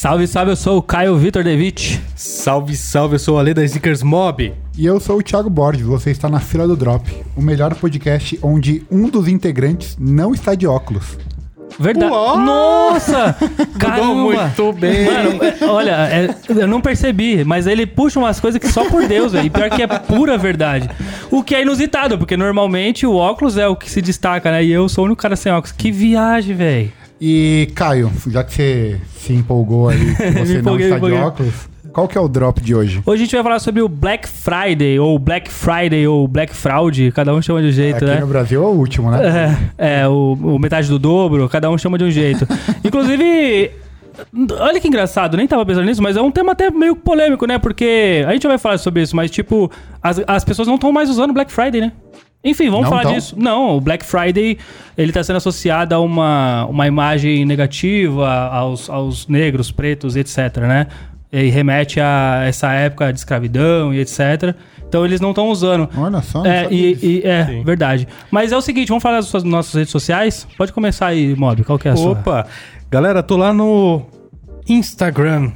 Salve, salve, eu sou o Caio Vitor Devitt. Salve, salve, eu sou o Ale da Sneakers Mob. E eu sou o Thiago Borges, você está na fila do Drop, o melhor podcast onde um dos integrantes não está de óculos. Verdade. Uó! Nossa! Caramba! muito bem. Mano, olha, é, eu não percebi, mas ele puxa umas coisas que só por Deus, velho. E pior que é pura verdade. O que é inusitado, porque normalmente o óculos é o que se destaca, né? E eu sou o único cara sem óculos. Que viagem, velho. E Caio, já que você se empolgou aí, que você não empolguei, está de óculos, qual que é o drop de hoje? Hoje a gente vai falar sobre o Black Friday, ou Black Friday, ou Black Fraud, cada um chama de um jeito, Aqui né? no Brasil é o último, né? É, é o, o metade do dobro, cada um chama de um jeito. Inclusive, olha que engraçado, nem tava pensando nisso, mas é um tema até meio polêmico, né? Porque a gente vai falar sobre isso, mas tipo, as, as pessoas não estão mais usando Black Friday, né? Enfim, vamos Não falar tão? disso. Não, o Black Friday, ele tá sendo associado a uma, uma imagem negativa aos, aos negros, pretos, etc, né? E remete a essa época de escravidão e etc. Então eles não estão usando. Olha só, É, e, e- é Sim. verdade. Mas é o seguinte, vamos falar das suas- nossas redes sociais? Pode começar aí, Mob. Qual que é a sua? Opa, galera, tô lá no Instagram.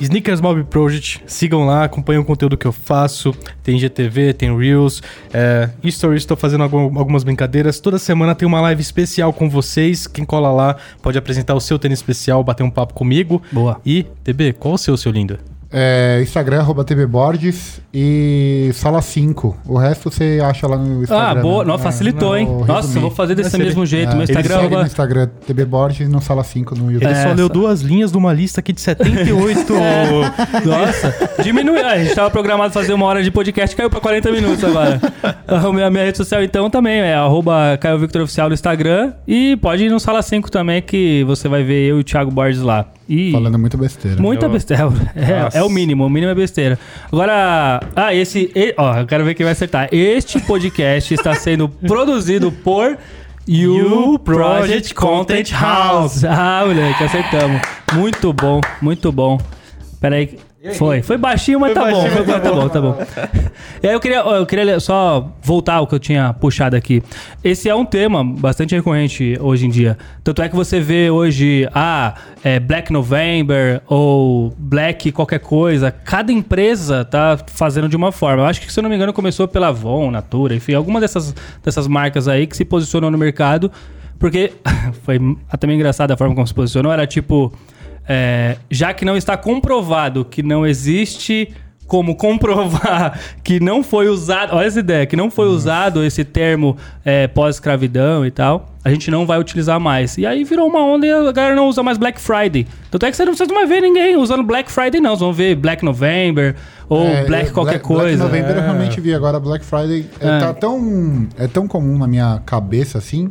Sneakers Mob Project, sigam lá, acompanhem o conteúdo que eu faço. Tem GTV, tem Reels, é, Stories, estou fazendo algum- algumas brincadeiras. Toda semana tem uma live especial com vocês. Quem cola lá pode apresentar o seu tênis especial, bater um papo comigo. Boa. E, TB, qual o seu, seu lindo? É, Instagram, arroba TB Borges e Sala 5. O resto você acha lá no Instagram. Ah, boa. né? Não, facilitou, É, hein? vou Nossa, vou fazer desse Mas ele- mesmo jeito. É, Meu ele Instagram... segue arroba- no Instagram TB Borges e no Sala 5 no YouTube. Ele só Essa. leu duas linhas de uma lista aqui de 78. Nossa, diminuiu. A gente tava programado fazer uma hora de podcast, caiu pra 40 minutos agora. A minha, minha rede social, então, também é arroba Caio Victor Oficial no Instagram. E pode ir no Sala 5 também, que você vai ver eu e o Thiago Borges lá. E Falando muito besteira. Muita Eu- besteira. É, é o mínimo, o mínimo é besteira. Agora, ah, esse. e- ó, eu quero ver quem vai acertar. Este podcast está sendo produzido por You Project Content House. Ah, moleque, acertamos. Muito bom, muito bom. Peraí. Foi, foi baixinho, mas Foi tá bom. baixinho, Foi, mas tá tá bom, tá bom. E aí eu queria, eu queria só voltar ao que eu tinha puxado aqui. Esse é um tema bastante recorrente hoje em dia. Tanto é que você vê hoje, ah, é Black November ou Black qualquer coisa. Cada empresa tá fazendo de uma forma. Eu acho que, se eu não me engano, começou pela Avon, Natura, enfim, alguma dessas, dessas marcas aí que se posicionou no mercado. Porque foi até meio engraçado a forma como se posicionou. Era tipo, é, já que não está comprovado que não existe como comprovar que não foi usado, olha essa ideia, que não foi usado esse termo é, pós-escravidão e tal, a gente não vai utilizar mais. E aí virou uma onda e a galera não usa mais Black Friday. Tanto é que você não, vocês não vai ver ninguém usando Black Friday, não. Vocês vão ver Black November ou É, Black eu- qualquer Black coisa. November eu É. realmente vi. Agora Black Friday é, É. tá tão, é tão comum na minha cabeça assim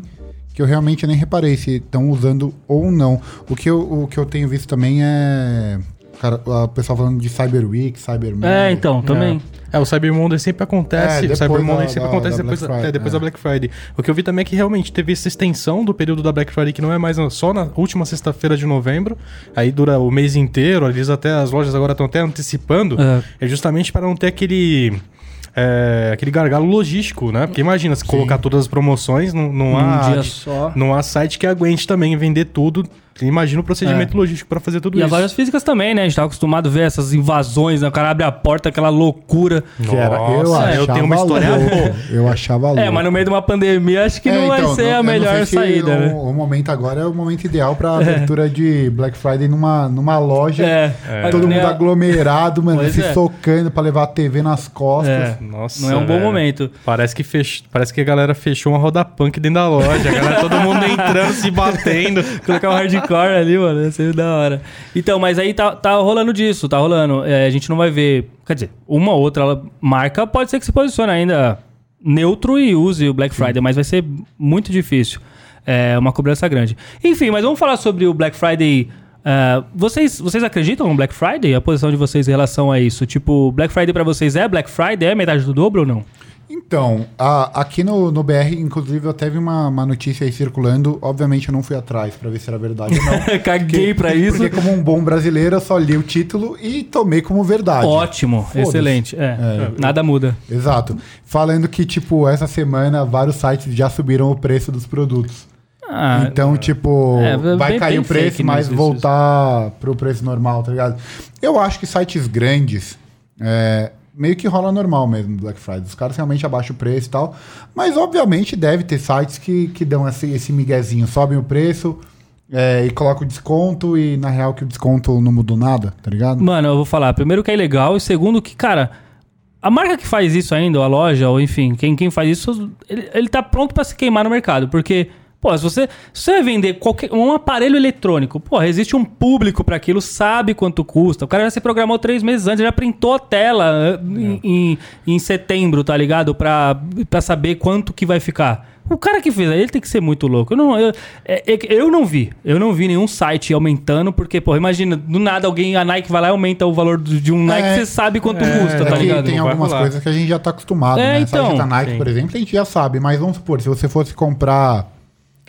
que eu realmente nem reparei se estão usando ou não. O que, eu, o que eu tenho visto também é. Cara, o pessoal falando de Cyber Week, Cyber Monday. É, então, também. É, o Cyber Monday sempre acontece. É, o Cyber da- Monday sempre da- acontece da depois, Friday, é, depois é. da Black Friday. O que eu vi também é que realmente teve essa extensão do período da Black Friday, que não é mais só na última sexta-feira de novembro. Aí dura o mês inteiro. Eles até, as lojas agora estão até antecipando. É. É justamente para não ter aquele. É, aquele gargalo logístico, né? Porque imagina, se colocar todas as promoções, não, não Num há. dia só. Não há site que aguente também vender tudo. Imagina o procedimento logístico para fazer tudo É. E as isso. lojas físicas também, né? A gente tá acostumado a ver essas invasões, né? O cara abre a porta, aquela loucura. Que era, eu Nossa, achava eu tenho uma história louco. boa. Eu achava louco. É, mas no meio de uma pandemia, acho que É, não vai então, ser não- a melhor saída, o, né? o momento agora é o momento ideal pra abertura de Black Friday numa, numa loja. É. Todo Nem mundo aglomerado, mano, Pois se é. socando pra levar a TV nas costas. É. Nossa, Não é um bom momento. Parece que, fech... Parece que a galera fechou uma roda punk dentro da loja. A galera, todo mundo entrando, se batendo. Colocar um hardcore ali, mano, ia ser da hora. Então, mas aí tá, tá rolando disso, tá rolando. É, a gente não vai ver. Quer dizer, uma ou outra marca pode ser que se posicione ainda neutro e use o Black Friday, mas vai ser muito difícil. É uma cobrança grande. Enfim, mas vamos falar sobre o Black Friday. é, vocês, vocês acreditam no Black Friday? A posição de vocês em relação a isso? Tipo, Black Friday pra vocês é Black Friday? É metade do dobro ou não? Então, a- aqui no, no BR, inclusive, eu teve uma, uma notícia aí circulando. Obviamente, eu não fui atrás pra ver se era verdade ou não. Caguei pra isso. Porque, como um bom brasileiro, eu só li o título e tomei como verdade. Ótimo, excelente. É, nada muda. Exato. Falando que, tipo, essa semana vários sites já subiram o preço dos produtos. Ah, então, tipo, é, vai bem- cair bem o preço, mas isso. voltar pro preço normal, tá ligado? Eu acho que sites grandes, é, meio que rola normal mesmo Black Friday. Os caras realmente abaixam o preço e tal. Mas, obviamente, deve ter sites que, que dão esse, esse miguezinho. Sobem o preço é, e colocam o desconto e, na real, que o desconto não mudou nada, tá ligado? Mano, eu vou falar. Primeiro que é ilegal e segundo que, cara, a marca que faz isso ainda, ou a loja, ou enfim, quem, quem faz isso, ele, ele tá pronto pra se queimar no mercado. Porque, pô, se você, se você vender qualquer, um aparelho eletrônico, pô, existe um público pra aquilo, sabe quanto custa. O cara já se programou três meses antes, já printou a tela eh, em, em, em setembro, tá ligado? Pra, pra saber quanto que vai ficar. O cara que fez aí, ele tem que ser muito louco. Eu não, eu, é- é eu não vi. Eu não vi nenhum site aumentando, porque, pô, imagina, do nada alguém, a Nike vai lá e aumenta o valor de um Nike, É. você sabe quanto É, custa, É tá ligado? tem Não algumas coisas que a gente já tá acostumado, É, né? então. Site da Nike, Sim. por exemplo, a gente já sabe. Mas vamos supor, se você fosse comprar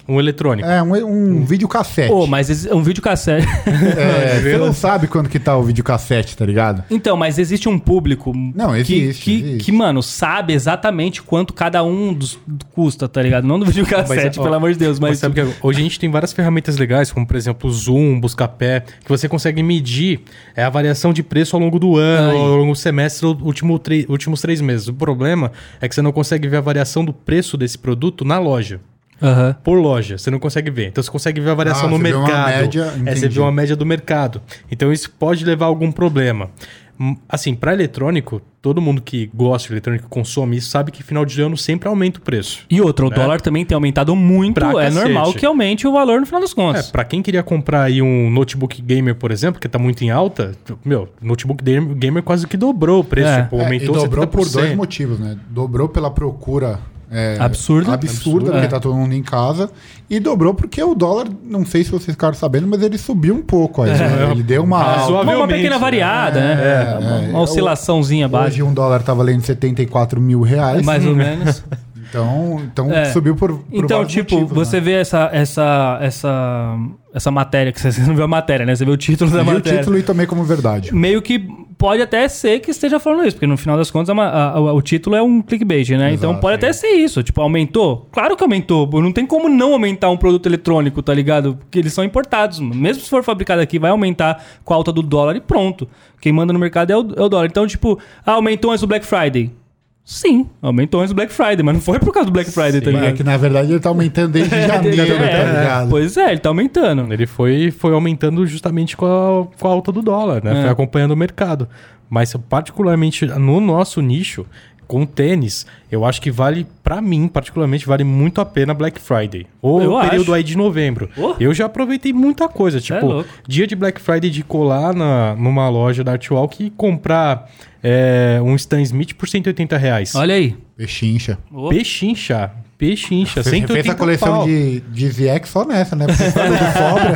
Um eletrônico. é, um, um videocassete. Pô, mas esse- um vídeo cassete. É, você não sabe quando que tá o videocassete, tá ligado? então, mas existe um público Não, que, existe, que, existe. que, mano, sabe exatamente quanto cada um dos custa, tá ligado? Não do videocassete, Mas, ó, pelo amor de Deus, Mas, mas. sabe que hoje a gente tem várias ferramentas legais, como por exemplo o Zoom, Buscapé, que você consegue medir é, a variação de preço ao longo do ano, Aí. ao longo do semestre, último últimos três meses. O problema é que você não consegue ver a variação do preço desse produto na loja. Aham. Por loja, você não consegue ver. Então você consegue ver a variação Ah, no você vê uma mercado. média, é, você vê uma média do mercado. Então isso pode levar a algum problema. Hum, Assim, para eletrônico, todo mundo que gosta de eletrônico consome isso sabe que final de ano sempre aumenta o preço. E outra, o Né? dólar também tem aumentado muito. Pra é cacete. normal que aumente o valor no final das É, contas. pra quem queria comprar aí um notebook gamer, por exemplo, que tá muito em alta, meu, notebook gamer gamer quase que dobrou o preço, É. tipo, É, e aumentou dobrou por 70%. dois motivos, né? Dobrou pela procura é, Absurda. absurda, porque é. tá todo mundo em casa. E dobrou porque o dólar, não sei se vocês ficaram sabendo, mas ele subiu um pouco. Aí, né? Ele deu uma. Razoável. alta. uma, pequena né? variada, né? É, uma, é. uma oscilaçãozinha Hoje básica. um dólar tá valendo 74 mil reais. Mais ou menos. Então, então É. subiu por, por Então, tipo, motivos, você né? vê essa, essa, essa, essa matéria, que você não viu a matéria, né? Você vê o título da Eu vi o matéria. título e tomei como verdade. Meio que pode até ser que esteja falando isso, porque no final das contas a a- a- o título é um clickbait, né? então Exato, pode até ser isso. Tipo, aumentou? Claro que aumentou. Não tem como não aumentar um produto eletrônico, tá ligado? Porque eles são importados. Mesmo se for fabricado aqui, vai aumentar com a alta do dólar e pronto. Quem manda no mercado é o, é o dólar. Então, tipo, ah, aumentou antes do Black Friday. Sim, aumentou antes do Black Friday, mas não foi por causa do Black Friday, tá É ligado? que na verdade ele tá aumentando desde janeiro, É, tá ligado? Pois é, ele tá aumentando. Ele foi, foi aumentando justamente com a, com a alta do dólar, né? É. Foi acompanhando o mercado. Mas particularmente no nosso nicho, com tênis, eu acho que vale, pra mim, particularmente, vale muito a pena Black Friday. Ou Eu o período acho. aí de novembro. Oh. Eu já aproveitei muita coisa. é Tipo, louco. dia de Black Friday de colar na, numa loja da Artwalk e comprar é, um Stan Smith por 180 reais. Olha aí. Pechincha. Oh. Pechincha. Pechincha. Você 180 fez a coleção pau. de, de ZX só nessa, né? Porque ele sobra,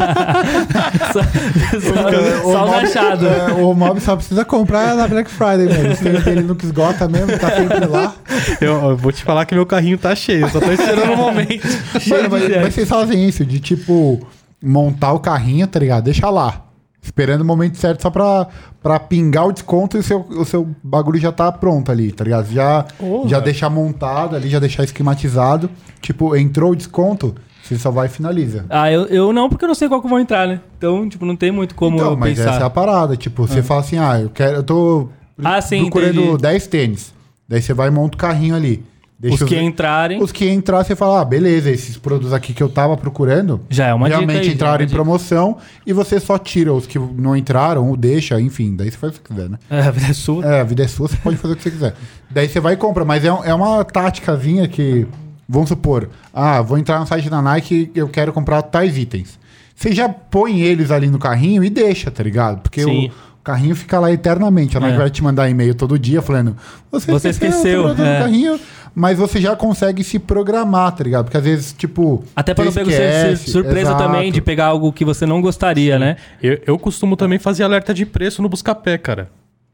Só, só o Mob- rachado. é, o Mob só precisa comprar na Black Friday mesmo. Se ele, ele nunca esgota mesmo, tá sempre lá. Eu, eu vou te falar que meu carrinho tá cheio. Eu só tô esperando o momento. Mano, mas, mas vocês fazem isso, de tipo, montar o carrinho, tá ligado? Deixa lá. Esperando o momento certo só pra, pra pingar o desconto e o seu, o seu bagulho já tá pronto ali, tá ligado? Já, já deixar montado ali, já deixar esquematizado. Tipo, entrou o desconto, você só vai e finaliza. Ah, eu, eu não, porque eu não sei qual que eu vou entrar, né? Então, tipo, não tem muito como então, eu mas pensar. essa é a parada. Tipo, você fala assim, ah, eu quero. Eu tô Ah, sim, procurando entendi. 10 tênis. Daí você vai e monta o carrinho ali. Deixa Os que entrarem, Os que entrar, você fala, ah, beleza, esses produtos aqui que eu tava procurando já é uma dica realmente aí, é entraram uma em dica. promoção e você só tira os que não entraram ou deixa, enfim, daí você faz o que quiser, né? É, a vida é sua. É, a vida é sua, você pode fazer o que você quiser. Daí você vai e compra, mas é, é uma táticazinha que, vamos supor, ah, vou entrar no site da Nike e eu quero comprar tais itens. Você já põe eles ali no carrinho e deixa, tá ligado? Porque Sim. o carrinho fica lá eternamente. A Nike É. vai te mandar e-mail todo dia falando, você, Você esqueceu, produto é. carrinho, mas você já consegue se programar, tá ligado? Porque às vezes, tipo. Até pra não pegar surpresa exato. também de pegar algo que você não gostaria, né? Eu, eu costumo também fazer alerta de preço no Buscapé, cara.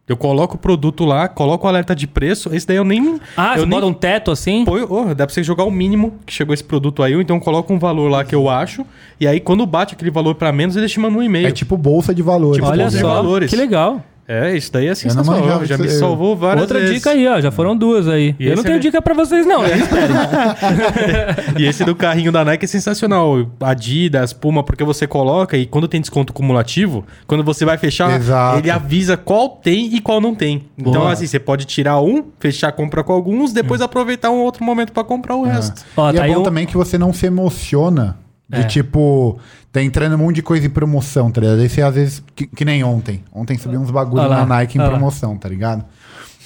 Eu coloco o produto lá, coloco o alerta de preço, esse daí eu nem. Ah, eu você nem bota um teto assim? ponho- oh, dá pra você jogar o mínimo que chegou esse produto aí, ou então coloca um valor lá que eu acho, e aí quando bate aquele valor pra menos, eles te mandam um e-mail. É tipo bolsa de valores. Tipo, Olha bolsa de só, valores. que legal. É, isso daí é sensacional. Já me salvou várias Outra vezes. dica aí, ó. Já foram duas aí. E eu não tenho é- dica pra vocês, não. né? E esse do carrinho da Nike é sensacional. Adidas, Puma, porque você coloca e quando tem desconto cumulativo, quando você vai fechar, Exato. ele avisa qual tem e qual não tem. Então, Boa. assim, você pode tirar um, fechar a compra com alguns, depois aproveitar um outro momento pra comprar o resto. Ó, e tá é bom um- também que você não se emociona de É. tipo, tá entrando um monte de coisa em promoção, tá ligado? Aí você às vezes, que, que nem ontem. Ontem subiu uns bagulho na Nike em olha lá. promoção, tá ligado?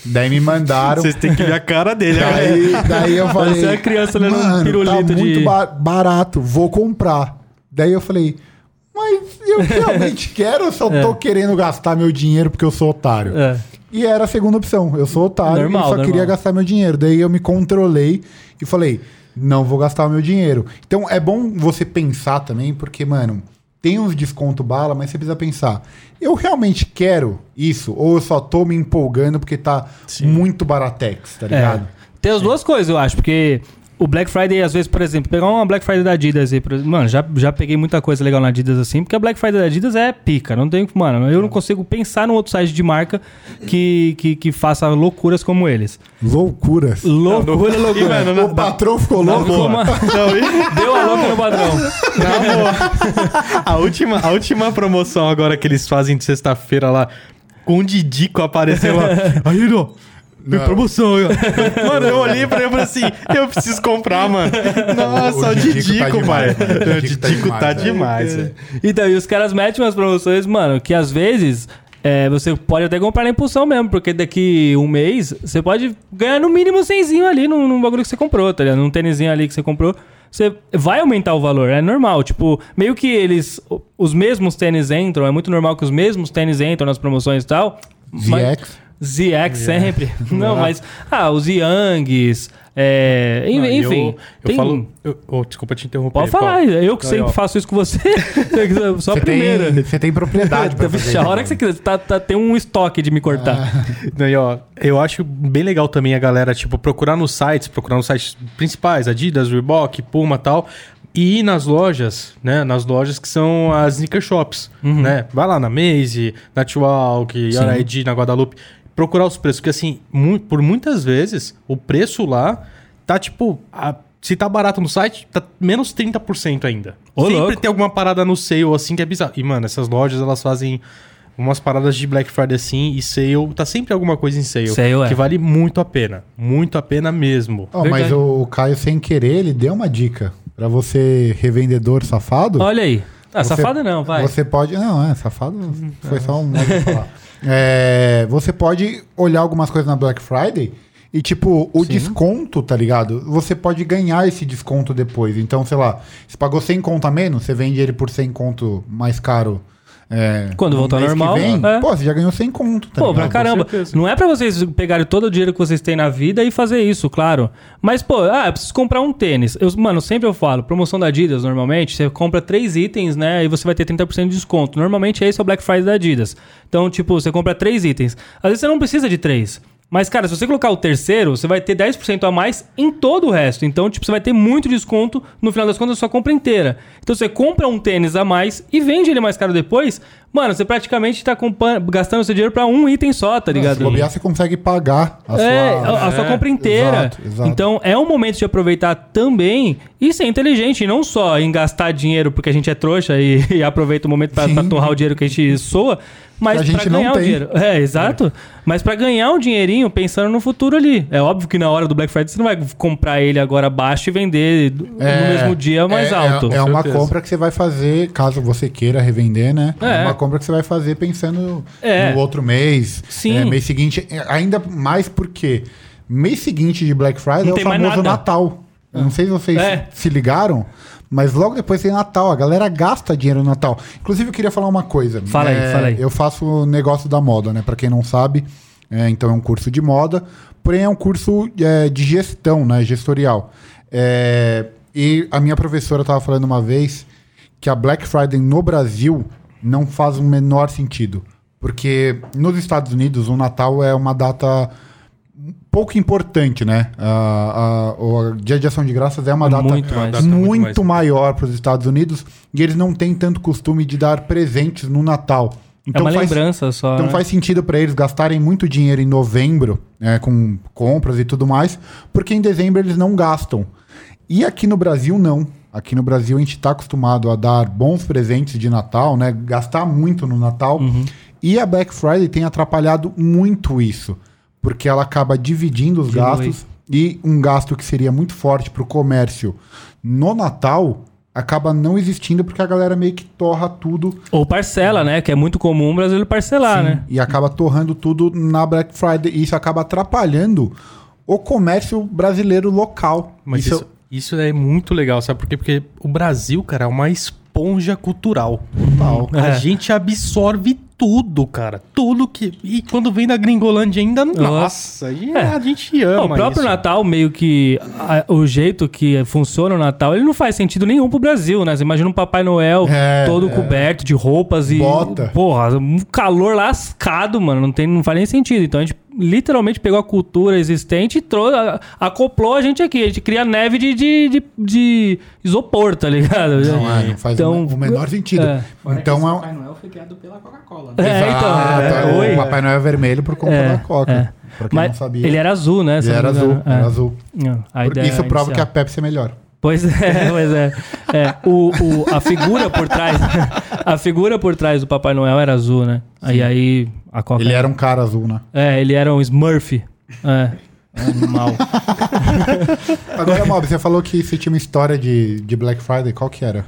Daí me mandaram. Vocês têm que ver a cara dele. né? Daí, daí eu falei. Parece uma criança olhando um Mano, pirulito tá de- muito ba- barato, vou comprar. Daí eu falei, mas eu realmente quero ou só tô querendo gastar meu dinheiro porque eu sou otário? É. E era a segunda opção. Eu sou otário Normal, e só normal. queria gastar meu dinheiro. Daí eu me controlei e falei, não vou gastar o meu dinheiro. Então é bom você pensar também, porque, mano, tem uns desconto bala, mas você precisa pensar. Eu realmente quero isso? Ou eu só tô me empolgando porque tá muito baratex, tá É. ligado? Tem as duas coisas, eu acho, porque o Black Friday, às vezes, por exemplo, pegar uma Black Friday da Adidas aí, por exemplo, mano, já, já peguei muita coisa legal na Adidas assim, porque a Black Friday da Adidas é pica, não tem, mano, eu não consigo pensar num outro site de marca que, que, que faça loucuras como eles. Loucuras. Loucura, E, loucura. mano, O patrão ficou Não, louco. uma- Não, Deu a louca no boa. a, última, a última promoção agora que eles fazem de sexta-feira lá, com o Didico apareceu lá. Aí, ó. Não. promoção, ó. Mano, eu olhei pra ele e falei assim: eu preciso comprar, mano. Nossa, o, O Didico tá pai. demais. O Didico tá demais, velho. Então, e os caras metem umas promoções, mano, que às vezes é, você pode até comprar na impulsão mesmo, porque daqui um mês você pode ganhar no mínimo 100 ali num, num bagulho que você comprou, tá ligado? Num tênisinho ali que você comprou. Você vai aumentar o valor, é normal. Tipo, meio que eles. Os mesmos tênis entram, é muito normal que os mesmos tênis entram nas promoções e tal. mas- ZX. Sempre. Não, mas. Ah, os Youngs. É, en- Não, e enfim. Eu, eu tem- falo. eu- oh, desculpa te interromper. Pode falar, Paulo. eu que sempre faço isso com você. Só a Você primeira. tem, você tem propriedade pra fazer a hora que você quiser, tá, tá, tem um estoque de me cortar. Daí, ó, eu acho bem legal também a galera, tipo, procurar nos sites, procurar nos sites principais, Adidas, Reebok, Puma e tal, e ir nas lojas, né? Nas lojas que são as sneaker shops, né? Vai lá na Maze, na T-Walk, na Guadalupe, procurar os preços, porque assim, mu- por muitas vezes, o preço lá tá, tipo... a- se tá barato no site, tá menos 30% ainda. Ô, Sempre louco. tem alguma parada no sale assim que é bizarro. E, mano, essas lojas, elas fazem umas paradas de Black Friday assim e sale. Tá sempre alguma coisa em sale. Sale, é. Que vale muito a pena. Muito a pena mesmo. Ó, mas o Caio, sem querer, ele deu uma dica. Pra você, revendedor safado. Olha aí. Ah, Você- safada não, vai. Você pode. Não, é, safado foi só um. É, você pode olhar algumas coisas na Black Friday e, tipo, o desconto, tá ligado? Você pode ganhar esse desconto depois. Então, sei lá, você pagou 100 conto a menos, você vende ele por 100 conto mais caro. É, Quando voltar ao normal, vem, é. Pô, você já ganhou 100 conto, tá Pô, pra caramba. Não é pra vocês pegarem todo o dinheiro que vocês têm na vida e fazer isso, claro. Mas, pô, ah, eu preciso comprar um tênis. Eu, mano, sempre eu falo, promoção da Adidas, normalmente, você compra três itens, né? E você vai ter 30% de desconto. Normalmente esse é o Black Friday da Adidas. Então, tipo, você compra três itens. Às vezes você não precisa de três. Mas, cara, se você colocar o terceiro, você vai ter 10% a mais em todo o resto. Então, tipo, você vai ter muito desconto no final das contas da sua compra inteira. Então, você compra um tênis a mais e vende ele mais caro depois. Mano, você praticamente tá gastando seu dinheiro pra um item só, tá ligado? Se bobear, você consegue pagar a é, sua. a, a sua é, compra inteira. exato, exato. Então é um momento de aproveitar também e ser inteligente, e não só em gastar dinheiro porque a gente é trouxa e, e aproveita o momento pra torrar o dinheiro que a gente soa, mas Que a gente pra não ganhar o tem. dinheiro. É, exato. Mas pra ganhar um dinheirinho pensando no futuro ali. É óbvio que na hora do Black Friday você não vai comprar ele agora baixo e vender do- no mesmo dia mais é, alto. É, é uma compra que você vai fazer, caso você queira revender, né? É. É, uma compra que você vai fazer pensando É. no outro mês. Sim. é, mês seguinte. é, Ainda mais porque mês seguinte de Black Friday Não é o famoso. Natal. Eu não sei se vocês É. se ligaram, mas logo depois tem Natal. A galera gasta dinheiro no Natal. Inclusive, eu queria falar uma coisa. Fala aí, É, fala aí. Eu faço negócio da moda, né? Pra quem não sabe, é, então é um curso de moda, porém é um curso é, de gestão, né? Gestorial. É, e a minha professora estava falando uma vez que a Black Friday no Brasil não faz o menor sentido. Porque nos Estados Unidos o Natal é uma data pouco importante, né? A- a- o Dia de Ação de Graças é uma data Muito mais. data muito maior para os Estados Unidos e eles não têm tanto costume de dar presentes no Natal. é uma faz- lembrança só. Então né? faz sentido para eles gastarem muito dinheiro em novembro, né, com compras e tudo mais, porque em dezembro eles não gastam. E aqui no Brasil, não. Aqui no Brasil a gente está acostumado a dar bons presentes de Natal, né? Gastar muito no Natal. Uhum. E a Black Friday tem atrapalhado muito isso. Porque ela acaba dividindo os gastos e um gasto que seria muito forte para o comércio no Natal acaba não existindo porque a galera meio que torra tudo Ou parcela, né? Que é muito comum o brasileiro parcelar, Sim, né? E acaba torrando tudo na Black Friday. E isso acaba atrapalhando o comércio brasileiro local. Mas isso, isso é muito legal, sabe por quê? Porque o Brasil, cara, é uma esponja cultural. Total. A É. gente absorve tudo, cara. Tudo que. E quando vem da Gringolândia ainda, nossa, É. a gente ama. o próprio isso. Natal, meio que. a- o jeito que funciona o Natal, ele não faz sentido nenhum pro Brasil, né? Você imagina um Papai Noel É, todo é. coberto de roupas e. Bota. Porra, um calor lascado, mano. Não, tem, não faz nem sentido. Então a gente literalmente pegou a cultura existente e trouxe, a- acoplou a gente aqui. A gente cria neve de, de, de, de isopor, tá ligado? Não, é, não faz Então, o, o menor sentido. é. Então é um. Papai Noel foi criado pela Coca-Cola. É, Né? então. Exato, é, o oi. Papai Noel é vermelho por conta É, da Coca. é. Pra quem Mas não sabia. ele era azul, né? Ele era azul. Era É. azul. Não, Isso prova inicial. que a Pepsi é melhor. Pois é, pois é. É, o, o- a figura por trás. A figura por trás do Papai Noel era azul, né? Aí aí a Coca. Ele era um cara azul, né? É, ele era um Smurf. É. Animal. Agora, Mob, você falou que você tinha uma história de, de Black Friday. Qual que era?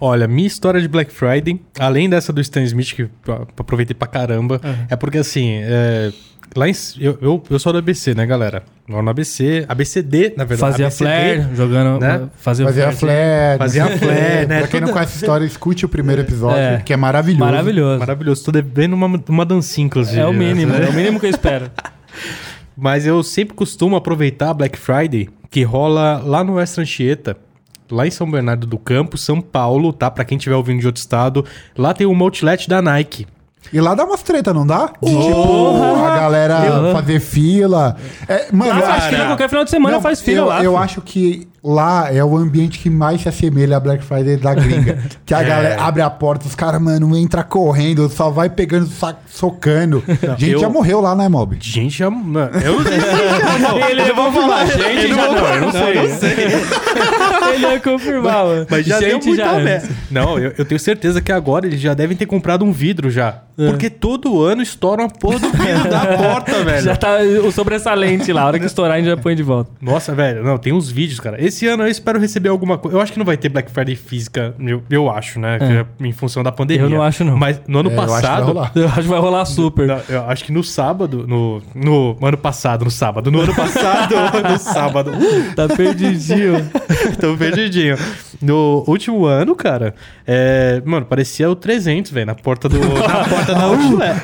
Olha, minha história de Black Friday, além dessa do Stan Smith, que eu aproveitei pra caramba, é porque assim, é, lá em, eu, eu, eu sou do ABC, né, galera? Lá no ABC, ABCD, na verdade. Fazia ABCD, flare, jogando. né? Fazia, Fazia flare. Fazia flare, né? Pra quem não conhece a história, escute o primeiro episódio, É. que é maravilhoso. Maravilhoso. Maravilhoso. Tô devendo uma, uma dancinha, inclusive. É o mínimo, né? é o mínimo que eu espero. Mas eu sempre costumo aproveitar a Black Friday, que rola lá no West Anchieta, lá em São Bernardo do Campo, São Paulo, tá? Pra quem estiver ouvindo de outro estado. Lá tem um outlet da Nike. E lá dá umas treta, não dá? De, tipo, Porra! a galera fazer fila. É, mano, eu Ah, acho que... qualquer final de semana Não, faz fila eu, lá. Eu filho. acho que lá é o ambiente que mais se assemelha à Black Friday da gringa. que a galera abre a porta, os caras, mano, entra correndo, só vai pegando, sa- socando. gente eu- já morreu lá, né, Mob? Gente, já... não, eu não, Ele eu vou falar, gente, já não, eu não sei. Ele ia confirmar, mano. Mas já deu Gente, muita já merda. Não, eu, eu tenho certeza que agora eles já devem ter comprado um vidro já. Porque todo ano estouram a porra do vidro da porta, velho. Já tá o sobressalente lá. A hora que estourar, a gente já põe de volta. Nossa, velho, não, tem uns vídeos, cara. Esse ano eu espero receber alguma coisa. Eu acho que não vai ter Black Friday física, eu, eu acho, né? que é em função da pandemia. Eu não acho, não. Mas no ano É, eu acho passado. Eu acho que vai rolar super. Não, eu acho que no sábado, no, no ano passado, no sábado, no ano passado, no sábado, Tá perdidinho. tô perdidinho. No último ano, cara, é, mano, parecia o 300, velho, na porta do, na porta da Outlet.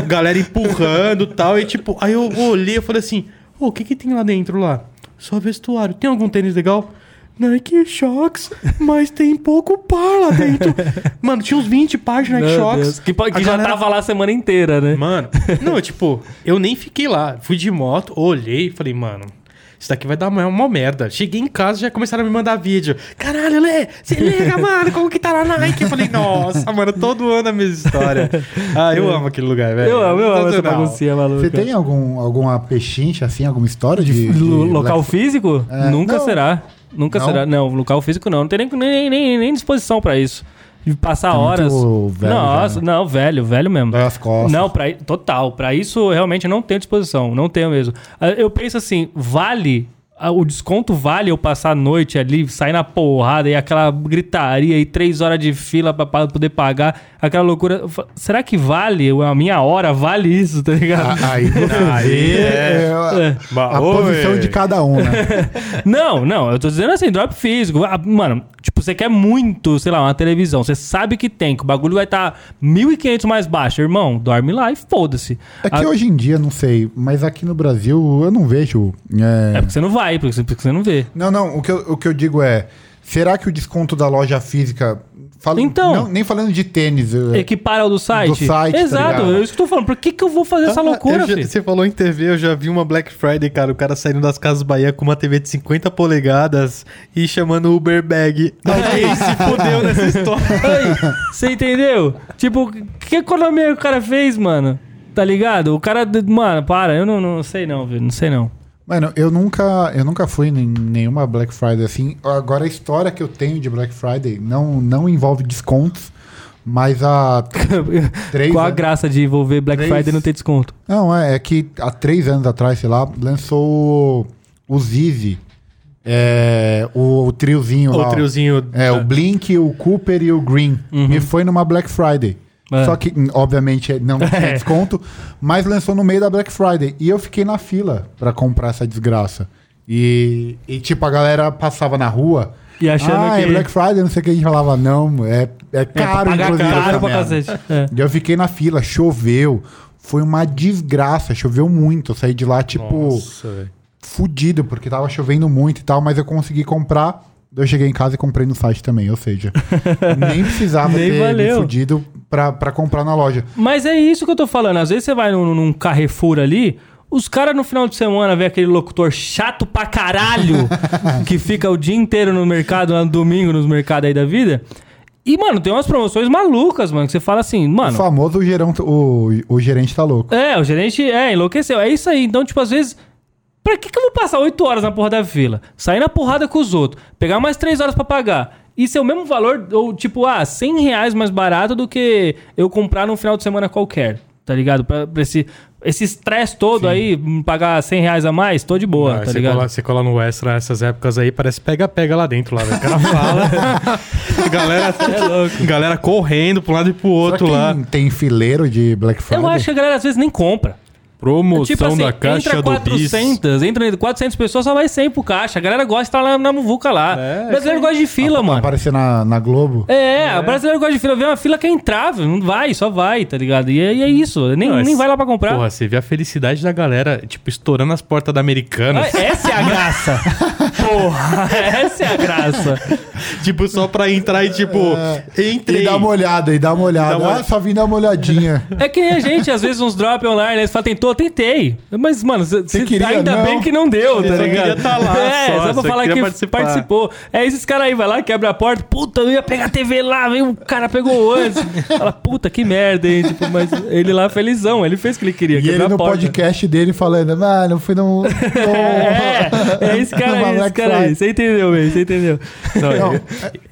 É, Galera empurrando e tal, e tipo, aí eu olhei e falei assim, ô, o que que tem lá dentro lá? Só vestuário, tem algum tênis legal? Nike Shox, mas tem pouco par lá dentro. Mano, tinha uns 20 pares de Nike Meu Shox. Deus. Que, que já galera- tava lá a semana inteira, né? Mano, não, tipo, eu nem fiquei lá. Fui de moto, olhei e falei, mano, isso daqui vai dar uma, uma merda. Cheguei em casa já começaram a me mandar vídeo. Caralho, Lê, se liga, mano, como que tá lá na Nike? Eu falei, nossa, mano, todo ano a mesma história. Ah, eu amo aquele lugar, velho. Eu amo, eu amo essa baguncinha maluca. Você tem algum, alguma pechincha, assim, alguma história de... de Lo- local Black- físico? É, Nunca não. será. Nunca Não? será. Não, local físico não. Não tem nem, nem, nem, nem disposição pra isso. De passar Tá horas. velho Nossa, né? não, velho, velho mesmo. Dói as costas. Não, pra, total. Pra isso, realmente, eu não tenho disposição. Não tenho mesmo. Ah, Eu penso assim, vale... O desconto vale eu passar a noite ali, sair na porrada e aquela gritaria e três horas de fila pra poder pagar, aquela loucura. Será que vale? A minha hora vale isso, tá ligado? A- Aí você Aí vê é. é, a, a posição de cada um, né? Não, não, eu tô dizendo assim, drop físico. Ah, Mano, tipo, você quer muito, sei lá, uma televisão, você sabe que tem, que o bagulho vai estar tá 1.500 mais baixo. Irmão, dorme lá e foda-se. É que Ah, hoje em dia, não sei, mas aqui no Brasil eu não vejo... É é, porque você não vai, porque você, porque você não vê. Não, não, o que, eu, o que eu digo é, será que o desconto da loja física Falo- Então. não- nem falando de tênis. eu- Equipara ao do site? Do site, tá Exato, ligado? é isso que eu tô falando. Por que, que eu vou fazer essa Ah, loucura, eu já- filho? Você falou em TV, eu já vi uma Black Friday, cara. O cara saindo das Casas Bahia com uma TV de 50 polegadas e chamando Uber Bag. Alguém se fudeu nessa história. Aí, Você entendeu? Tipo, que economia que o cara fez, mano? Tá ligado? O cara. Mano, para, eu não, não sei não, velho. Não sei não. Mano, eu nunca, eu nunca fui em nenhuma Black Friday assim. Agora, a história que eu tenho de Black Friday não, não envolve descontos, mas a três Qual a anos- graça de envolver Black Três. Friday e não ter desconto? Não, é, é que há três anos atrás, sei lá, lançou o Zizi. É, o, o triozinho lá. O triozinho. É, o Blink, o Cooper e o Green. E foi numa Black Friday. É. Só que, hum, obviamente, não tinha desconto, mas lançou no meio da Black Friday. E eu fiquei na fila pra comprar essa desgraça. E, e, tipo, a galera passava na rua. E achando ah, que- é Black Friday, não sei o que. A gente falava, não, é, é É, pra caro, pagar inclusive. caro pra cacete. É. E eu fiquei na fila, choveu. Foi uma desgraça, choveu muito. Eu saí de lá, tipo, Nossa, velho. fudido, porque tava chovendo muito e tal, mas eu consegui comprar. Eu cheguei em casa e comprei no site também, ou seja, nem precisava Nem ter valeu. me fudido pra, pra comprar na loja. Mas é isso que eu tô falando. Às vezes você vai num, num Carrefour ali, os caras no final de semana vê aquele locutor chato pra caralho que fica o dia inteiro no mercado, lá no domingo, nos mercados aí da vida. E, mano, tem umas promoções malucas, mano, que você fala assim, O mano. famoso gerão, o, o gerente tá louco. É, o gerente é, enlouqueceu. É isso aí. Então, tipo, às vezes. Pra que, que eu vou passar 8 horas na porra da fila? Sair na porrada com os outros, pegar mais 3 horas pra pagar. Isso é o mesmo valor, ou tipo, ah, 100 reais mais barato do que eu comprar num final de semana qualquer. Tá ligado? Pra, pra esse esse estresse todo aí, me pagar 100 reais a mais, tô de boa, Ah, tá você, ligado? cola, você cola no Extra nessas épocas aí, parece pega-pega lá dentro, lá, velho. O cara fala. galera, É louco. galera correndo pra um lado e pro outro Será que lá. tem, tem fileiro de Black Friday? Eu acho que a galera às vezes nem compra. Promoção tipo assim, da caixa entra do bis. 400, entra 400 pessoas, só vai 100 pro caixa. A galera gosta de estar lá na muvuca lá. É, o brasileiro gosta de fila, mano. Aparecer na, na Globo. É, o brasileiro gosta de fila. Vê uma fila que é entrável, não vai, só vai, tá ligado? E, é- e é isso, nem, nem vai lá pra comprar. Porra, você vê a felicidade da galera, tipo, estourando as portas da Americana. Ah, Essa é a graça. Porra, essa é a graça. tipo, só pra entrar e, tipo, entrei. E dá uma olhada, e dá uma olhada. Dá uma- Ah, só vim dar uma olhadinha. É que nem a gente, às vezes, uns drop online, eles falam, tentou, tentei. Mas, mano, cê, cê- queria, ainda não. bem que não deu, tá só ligado? queria tá lá, É, só, só, pra falar que participar. participou. É esses caras aí, vai lá, quebra a porta, puta, eu ia pegar a TV lá, vem o cara pegou antes. Fala, puta, que merda, hein? Tipo, mas ele lá felizão, ele fez o que ele queria, E ele no porta. podcast dele falando, mano, fui num. É, é esse cara aí, esse cara aí. Você entendeu, velho? Você entendeu? Não, Não, eu-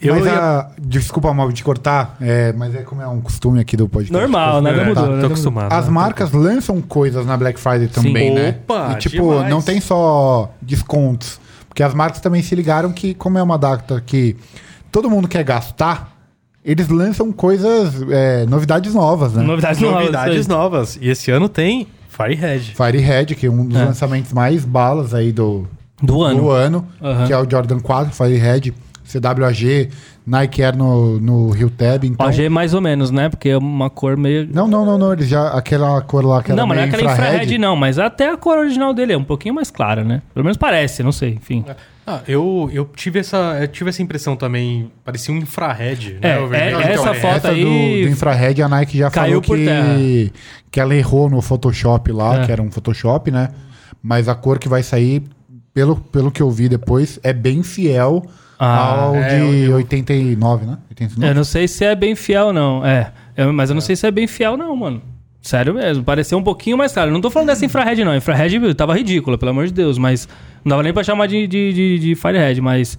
eu mas ia- a- desculpa, mal de cortar, é, mas é como é um costume aqui do podcast. Normal, nada É, mudou. tá, tô acostumado. As né? marcas lançam coisas na Black Friday também, né? Opa, e tipo, demais. não tem só descontos. Porque as marcas também se ligaram que, como é uma data que todo mundo quer gastar, eles lançam coisas, é, novidades novas, né? Novidades novas. Novidades novas. E esse ano tem Firehead. Firehead, que é um dos É. lançamentos mais balas aí do, Do ano. do ano, Aham. que é o Jordan 4, Firehead, CWAG, Nike Air no, no Rio Tab. Então, OG mais ou menos, né? Porque é uma cor meio. Não, não, não, não, eles já, aquela cor lá que era não, mas não é aquela infrared, infrared. não. Mas até a cor original dele é um pouquinho mais clara, né? Pelo menos parece, não sei, enfim. Ah, eu, eu, tive essa, eu tive essa impressão também. Parecia um infrared. É, né, vermelho. é, Não, essa foto essa aí do, do infrared, a Nike já falou por terra. que, que ela errou no Photoshop lá, É. que era um Photoshop, né? Mas a cor que vai sair, pelo, pelo que eu vi depois, é bem fiel Ah, ao é, de eu- 89, né? 89? Eu não sei se é bem fiel, não. É. Eu- mas eu não sei se é bem fiel, não, mano. Sério mesmo. Pareceu um pouquinho mais claro. Eu Não tô falando dessa infrared, não. Infrared tava ridícula, pelo amor de Deus. Mas não dava nem pra chamar de, de, de, de Firehead. Mas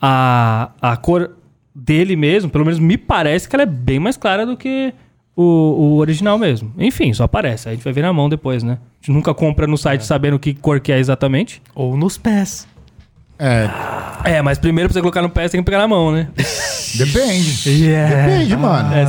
a, a cor dele mesmo, pelo menos me parece que ela é bem mais clara do que o, o original mesmo. Enfim, só aparece. A gente vai ver na mão depois, né? A gente nunca compra no site sabendo que cor que é exatamente. Ou nos pés. É, É, mas primeiro pra você colocar no pé, você tem que pegar na mão, né? depende. Depende, mano. É,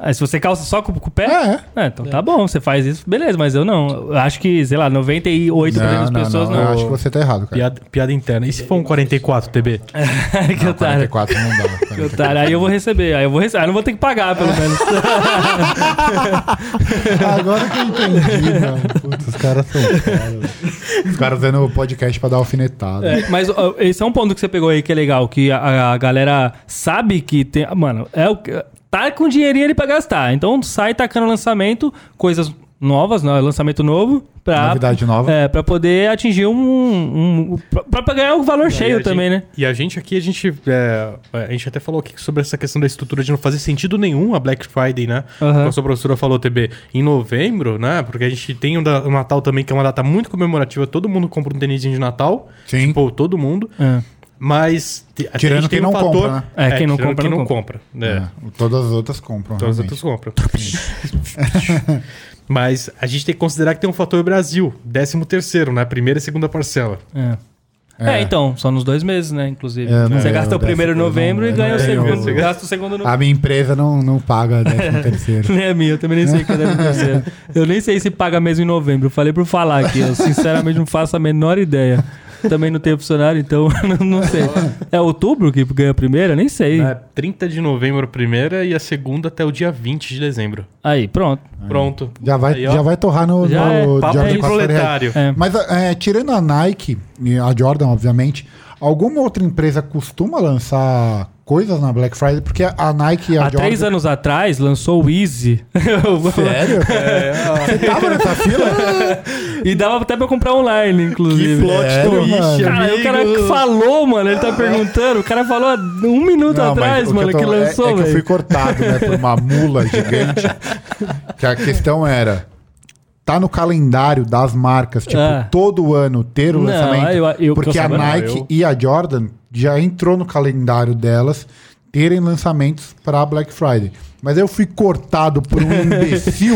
se, é, se você calça só com, com o pé, É. é, então tá bom, você faz isso, beleza, mas eu não. Eu acho que, sei lá, 98% das Não, não, pessoas não, não. Eu acho que você tá errado, cara. Piada, piada interna. E se for um 44, TB? que otário. 44 não dá. Que 44. otário. Aí eu vou receber, aí eu vou receber. Aí eu não vou ter que pagar, pelo menos. Agora que eu entendi, mano. Putz, os caras são caras. Os caras usando o podcast pra dar alfinetada. É, mas ó, esse é um ponto que você pegou aí que é legal, que a, a galera sabe que tem. Mano, é o que. Tá com dinheirinho ali pra gastar. Então sai tacando lançamento, coisas novas, né? Lançamento novo. Pra, Novidade nova. É, pra poder atingir um. um pra, pra ganhar o valor E cheio também, gente- né? E a gente aqui, a gente, é, a gente até falou aqui sobre essa questão da estrutura de não fazer sentido nenhum a Black Friday, né? Como a sua professora falou, TB, em novembro, né? Porque a gente tem o, da- o Natal também, que é uma data muito comemorativa. Todo mundo compra um tênisinho de Natal. Sim. Tipo, todo mundo. É. Mas a Tirando quem um não fator... compra, né? É, quem não compra, quem não não compra. É. É, Todas as outras compram. Todas as realmente. outras compram. Mas a gente tem que considerar que tem um fator Brasil, 13 terceiro, né? Primeira e segunda parcela. É. É, então, só nos dois meses, né? Inclusive. É, não você é, gasta o primeiro em novembro não- e ganha o não segundo. tenho- Gasta o segundo no A minha empresa não, não paga 13 terceiro. Nem é minha, eu também nem sei quando é meu terceiro. Eu nem sei se paga mesmo em novembro. Eu falei por falar aqui. Eu sinceramente não faço a menor ideia. Também não tenho funcionário, então não, não sei. É outubro que ganha a primeira? Nem sei. Né? 30 de novembro a primeira e a segunda até o dia 20 de dezembro. Aí, pronto. Pronto. Já vai, Aí, já vai torrar no, Já no é, Papo de 4 reais. proletário. É. Mas é, tirando a Nike e a Jordan, obviamente, alguma outra empresa costuma lançar coisas na Black Friday? Porque a Nike e a Há Jordan... três anos atrás lançou o Easy. Sério? Você tava nessa fila? e dava até pra comprar online, inclusive. Sério, mano? Cara, o cara que falou, mano, ele tá perguntando. O cara falou há um minuto Não, atrás, mano, que, tô- é- lançou, é, que eu fui cortado, né, por uma mula gigante. que a questão era... Tá no calendário das marcas, tipo, Ah. todo ano ter o Não, lançamento. eu- eu- que eu porque a Nike e a Jordan já entrou no calendário delas terem lançamentos pra Black Friday. Mas eu fui cortado por um imbecil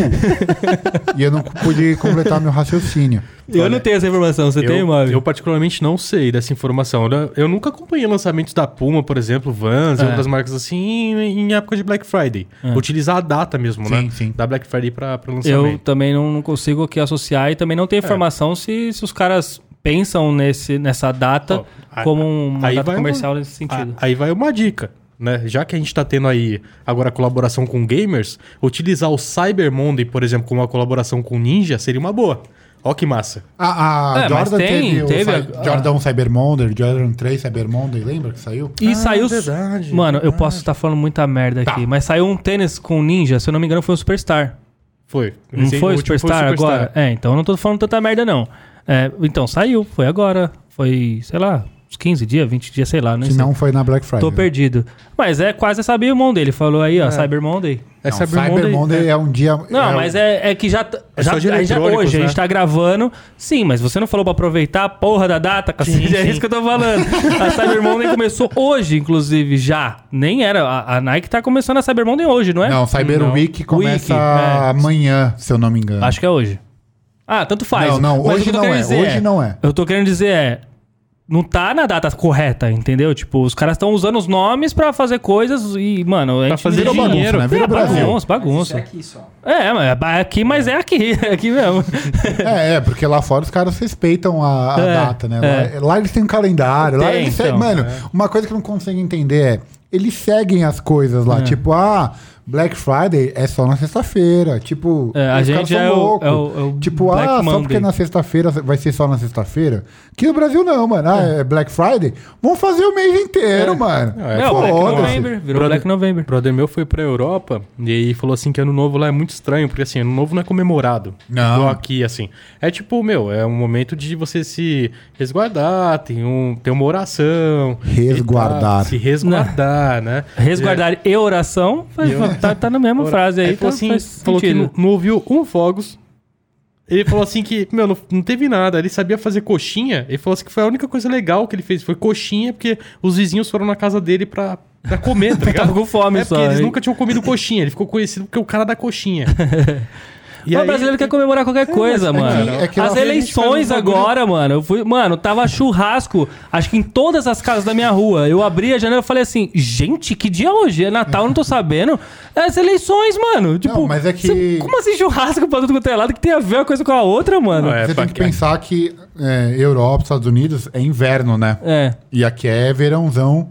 e eu não pude completar meu raciocínio. Eu não tenho essa informação, você tem, Eu, Mob? eu particularmente não sei dessa informação. Eu, eu nunca acompanhei lançamentos da Puma, por exemplo, Vans e É. outras marcas assim em, em época de Black Friday. Utilizar a data mesmo, Sim, né? sim. Da Black Friday para Eu lançamento. também não, não consigo aqui associar e também não É. tenho informação se, se os caras pensam nesse, nessa data aí- como uma aí data comercial uma- nesse sentido. Aí vai uma dica, né? Já que a gente tá tendo aí agora a colaboração com gamers, utilizar o Cyber Monday, por exemplo, como uma colaboração com Ninja seria uma boa. Ó que massa. A, a É, mas Jordan tem- teve, o teve Cy- a- Jordan Cyber Monday, Jordan 3 Cyber Monday, lembra que saiu? E Ah, saiu. verdade, Mano, eu verdade. posso estar falando muita merda aqui, Tá. mas saiu um tênis com ninja, se eu não me engano, foi o Superstar. Foi. Não Esse foi o último Superstar, agora? É, então eu não tô falando tanta merda, não. É, então, saiu, foi agora. Foi, sei lá, 15 dias, 20 dias, sei lá. Não Se sei. não foi na Black Friday. Tô perdido. Mas é quase essa Cyber Monday. Ele falou aí, ó, É. Cyber Monday. É Não, Cyber, Cyber Monday. Monday é um dia... Não, é, mas é, é que já, tá- É já, só de a gente já- hoje a né? gente tá gravando. Sim, mas você não falou pra aproveitar a porra da data, cacete. Sim, É sim. isso que eu tô falando. a Cyber Monday começou hoje, inclusive, já. Nem era. A, a Nike tá começando a Cyber Monday hoje, não é? Não, Cyber Não. Week começa Week, é. amanhã, se eu não me engano. Acho que é hoje. Ah, tanto faz. Não, não, hoje não é, dizer hoje não é. Eu tô querendo dizer é. Não tá na data correta, entendeu? Tipo, os caras estão usando os nomes pra fazer coisas e, mano, a gente fazer Virou bagunça, dinheiro. né? Virou É, Brasil. bagunça, Isso bagunça. é aqui só. É, mas é aqui, mas é aqui, é aqui mesmo. É, é, porque lá fora os caras respeitam a, a É, data, né? é. Lá, lá eles têm um calendário. lá Tem, eles então, Mano, uma coisa que eu não consigo entender é. Eles seguem as coisas lá. É. Tipo, ah, Black Friday é só na sexta-feira. Tipo, É, a os gente caras são é o- loucos. é o- é o Tipo, Black ah, só Monday. porque na sexta-feira vai ser só na sexta-feira. Aqui no Brasil não, mano. Ah, é Black Friday? Vamos fazer o mês inteiro, mano. Não, é É, o Black. November, virou Brother- Black November. O brother meu foi pra Europa e aí falou assim que ano novo lá é muito estranho, porque assim, ano novo não é comemorado. Não. Igual aqui, assim. É tipo, meu, é um momento de você se resguardar, tem, um, tem uma oração. Resguardar. tal, Se resguardar, né? Resguardar e oração, faz- E tá, tá na mesma Ora- frase aí, falou assim, faz falou que não, não ouviu um fogos. Ele falou assim que, meu, não, não teve nada. Ele sabia fazer coxinha. Ele falou assim que foi a única coisa legal que ele fez. Foi coxinha, porque os vizinhos foram na casa dele pra, pra comer, tá ligado? Tava com fome é só, porque eles nunca tinham comido coxinha. Ele ficou conhecido porque é o cara da coxinha. E Mas aí- o brasileiro quer comemorar qualquer coisa, mas é mano. que- é que As eleições um agora, mano. Eu fui, mano, tava churrasco, acho que em todas as casas da minha rua. Eu abri a janela e falei assim: gente, que dia hoje? É Natal, eu não tô sabendo. É as eleições, mano. Tipo, Não, mas é que- cê- como assim churrasco pra tudo quanto é lado que tem a ver uma coisa com a outra, mano? Não, é, Você tem que pensar que é, Europa, Estados Unidos é inverno, né? É. E aqui é verãozão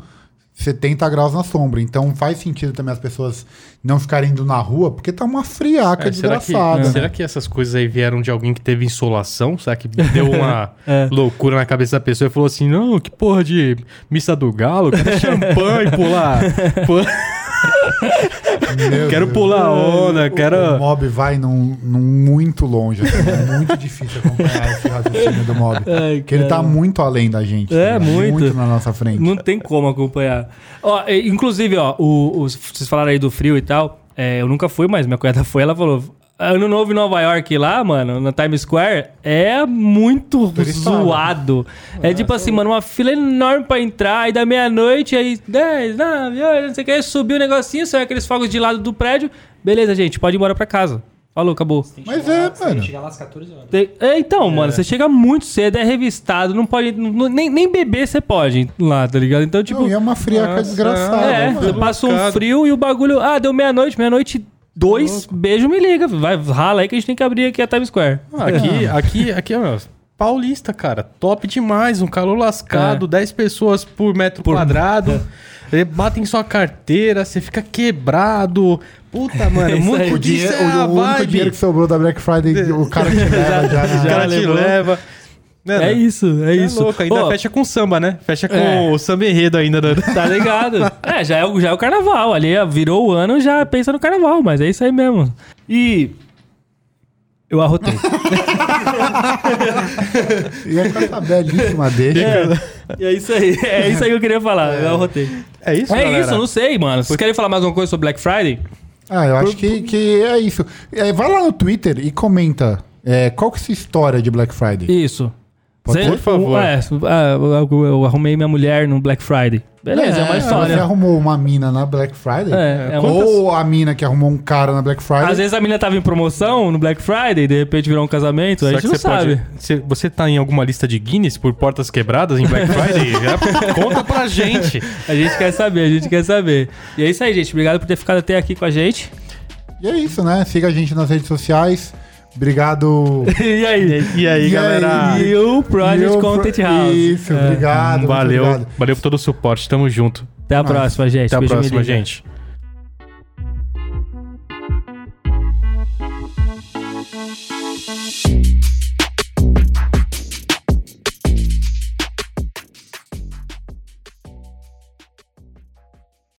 70 graus na sombra. Então faz sentido também as pessoas não ficarem indo na rua, porque tá uma friaca É, será, que, desgraçada. será que essas coisas aí vieram de alguém que teve insolação? Será que deu uma É. loucura na cabeça da pessoa e falou assim: não, que porra de missa do galo, quero champanhe pular. Pu- Meu quero Deus. pular onda, O quero. mob vai num, num muito longe. assim, é muito difícil acompanhar esse raciocínio do mob. Ai, Porque ele tá muito além da gente. É, tá muito. Muito na nossa frente. Não tem como acompanhar. Ó, inclusive, ó, o, o- vocês falaram aí do frio e tal. é, eu nunca fui, mas minha cunhada foi. Ela falou: Ano Novo em Nova York lá, mano, na Times Square, é muito Turistada. zoado. É tipo assim, mano, uma fila enorme pra entrar, aí da meia-noite, aí 10, 9, 8, não sei o que, subiu o negocinho, saiu aqueles fogos de lado do prédio. Beleza, gente, pode ir embora pra casa. Falou, acabou. Mas chegar é, lá- tem que mano. chegar lá às 14 horas. Tem- é, então, mano, você chega muito cedo, é revistado, não pode. não- nem, nem beber você pode lá, tá ligado? Então, tipo. Não, e é uma friaca Nossa, desgraçada. É, mano. você passa um frio e o bagulho. Ah, deu meia-noite, meia-noite, dois, beijo, me liga. Vai, rala aí que a gente tem que abrir aqui a Times Square. Ah, aqui, aqui, aqui, ó, paulista, cara. Top demais. Um calor lascado, 10 pessoas por metro quadrado. Ele bate em sua carteira, você fica quebrado. Puta, mano, É isso muito. O, disso dinheiro, é a o único dinheiro que sobrou da Black Friday, o cara te leva já. O cara te leva. Mano, É isso, é, É isso. louco, ainda Ô, fecha com samba, né? Fecha com É. o samba enredo ainda. né? Tá ligado? é, já é, o, já é o carnaval. Ali é, virou o ano, já pensa no carnaval, mas é isso aí mesmo. E. Eu arrotei. E é com essa belíssima deixa. é, é isso aí. É isso aí que eu queria falar. Eu arrotei. É isso, É galera? isso, não sei, mano. Vocês querem falar mais alguma coisa sobre Black Friday? Ah, eu acho que, que é isso. É, vai lá no Twitter e comenta é, qual que é a sua história de Black Friday. Isso. Pode? Por favor. É, ah, eu, eu arrumei minha mulher no Black Friday. Beleza, é, uma Você história. arrumou uma mina na Black Friday? É, é uma- Ou a mina que arrumou um cara na Black Friday? Às vezes a menina tava em promoção no Black Friday, de repente virou um casamento, a Será gente que não você pode- sabe. se você tá em alguma lista de Guinness por portas quebradas em Black Friday? já conta pra gente. A gente quer saber, a gente quer saber. E é isso aí, gente. Obrigado por ter ficado até aqui com a gente. E é isso, né? Siga a gente nas redes sociais. Obrigado. e aí? E aí, E galera? aí? E o Project E o pro- Content House. Isso, É. obrigado. Valeu, obrigado. valeu por todo o suporte. Tamo junto. Até a Mas- próxima, gente. Até a Beijo, próxima, liga. gente.